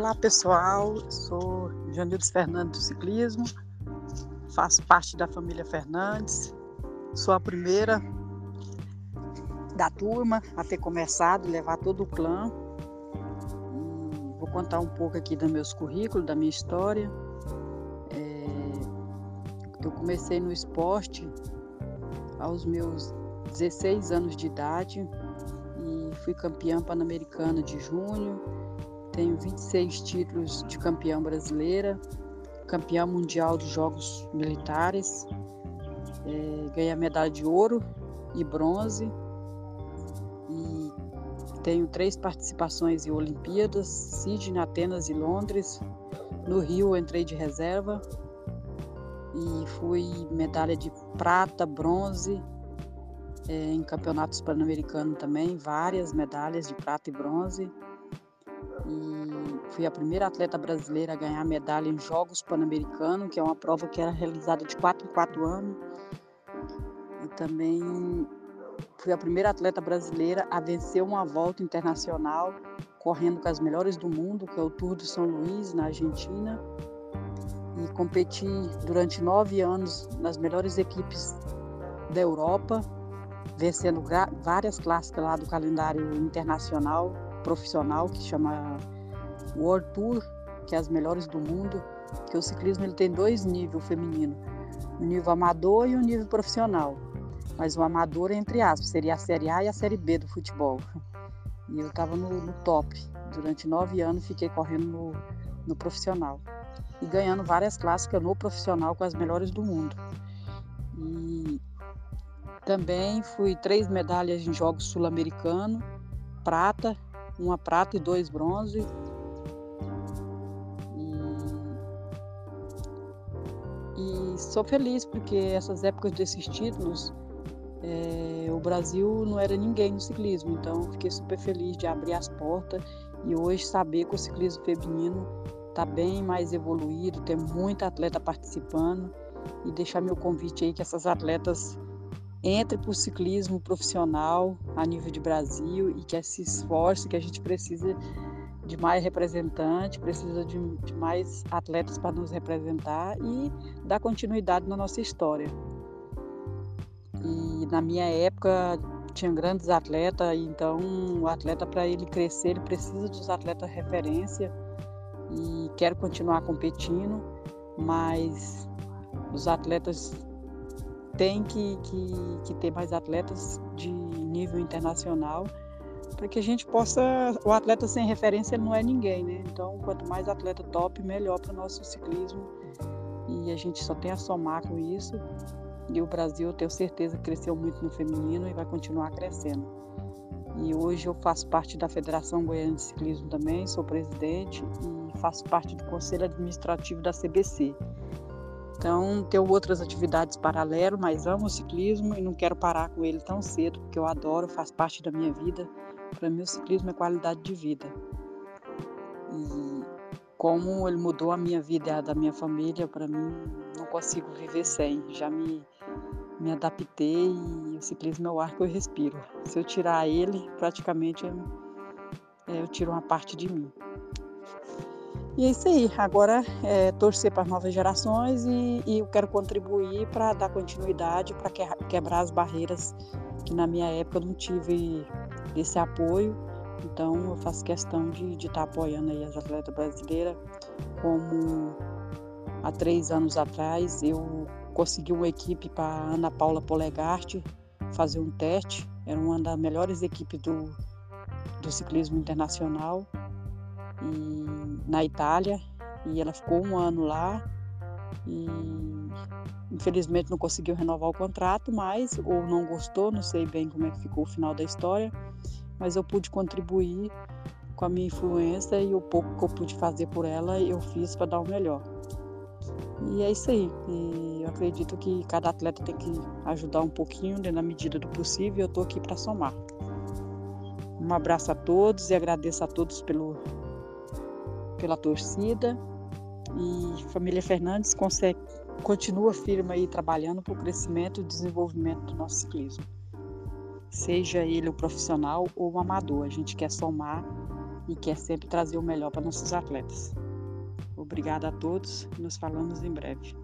Olá pessoal, sou Janildes Fernandes do Ciclismo, faço parte da família Fernandes, sou a primeira da turma a ter começado, levar todo o clã. Vou contar um pouco aqui dos meus currículos, da minha história. É, eu comecei no esporte aos meus 16 anos de idade e fui campeã pan-americana de junho tenho 26 títulos de campeã brasileira, campeã mundial dos Jogos Militares, é, ganhei a medalha de ouro e bronze e tenho três participações em Olimpíadas, Sydney, Atenas e Londres. No Rio entrei de reserva e fui medalha de prata, bronze é, em campeonatos pan-americanos também, várias medalhas de prata e bronze e fui a primeira atleta brasileira a ganhar medalha em Jogos Pan-Americanos, que é uma prova que era realizada de 4 em 4 anos. E também fui a primeira atleta brasileira a vencer uma volta internacional correndo com as melhores do mundo, que é o Tour de São Luís, na Argentina. E competi durante nove anos nas melhores equipes da Europa, vencendo várias clássicas lá do calendário internacional profissional que chama World Tour, que é as melhores do mundo, que o ciclismo ele tem dois níveis feminino, o nível amador e o nível profissional. Mas o amador, entre aspas, seria a Série A e a Série B do futebol. E eu estava no, no, top. Durante nove anos fiquei correndo no, no profissional. E ganhando várias clássicas no profissional com as melhores do mundo. E também fui três medalhas em Jogos Sul-Americanos, prata uma prata e dois bronze. E, e sou feliz porque essas épocas desses títulos, é, o Brasil não era ninguém no ciclismo, então fiquei super feliz de abrir as portas e hoje saber que o ciclismo feminino está bem mais evoluído, tem muita atleta participando e deixar meu convite aí que essas atletas entre para o ciclismo profissional a nível de Brasil e que se esforce, que a gente precisa de mais representantes, precisa de, de mais atletas para nos representar e dar continuidade na nossa história. E na minha época tinha grandes atletas, então o atleta para ele crescer, ele precisa dos atletas referência e quero continuar competindo, mas os atletas tem que, que, que ter mais atletas de nível internacional para que a gente possa. O atleta sem referência não é ninguém, né? Então, quanto mais atleta top, melhor para o nosso ciclismo. E a gente só tem a somar com isso. E o Brasil, eu tenho certeza, cresceu muito no feminino e vai continuar crescendo. E hoje eu faço parte da Federação Goiana de Ciclismo também, sou presidente e faço parte do Conselho Administrativo da CBC. Então, tenho outras atividades paralelas, mas amo o ciclismo e não quero parar com ele tão cedo, porque eu adoro, faz parte da minha vida. Para mim, o ciclismo é qualidade de vida. E como ele mudou a minha vida e a da minha família, para mim, não consigo viver sem. Já me, me adaptei e o ciclismo é o ar que eu respiro. Se eu tirar ele, praticamente eu, eu tiro uma parte de mim. E é isso aí. Agora é torcer para as novas gerações e, e eu quero contribuir para dar continuidade, para que, quebrar as barreiras que na minha época eu não tive esse apoio. Então eu faço questão de estar tá apoiando aí as atletas brasileiras. Como há três anos atrás eu consegui uma equipe para Ana Paula Polegarte fazer um teste. Era uma das melhores equipes do, do ciclismo internacional e, na Itália e ela ficou um ano lá e infelizmente não conseguiu renovar o contrato, mas ou não gostou, não sei bem como é que ficou o final da história, mas eu pude contribuir com a minha influência e o pouco que eu pude fazer por ela eu fiz para dar o melhor. E é isso aí. E eu acredito que cada atleta tem que ajudar um pouquinho, na medida do possível, eu estou aqui para somar. Um abraço a todos e agradeço a todos pelo pela torcida e família Fernandes consegue, continua firme aí trabalhando para o crescimento e desenvolvimento do nosso ciclismo. Seja ele o profissional ou o amador, a gente quer somar e quer sempre trazer o melhor para nossos atletas. Obrigada a todos, nos falamos em breve.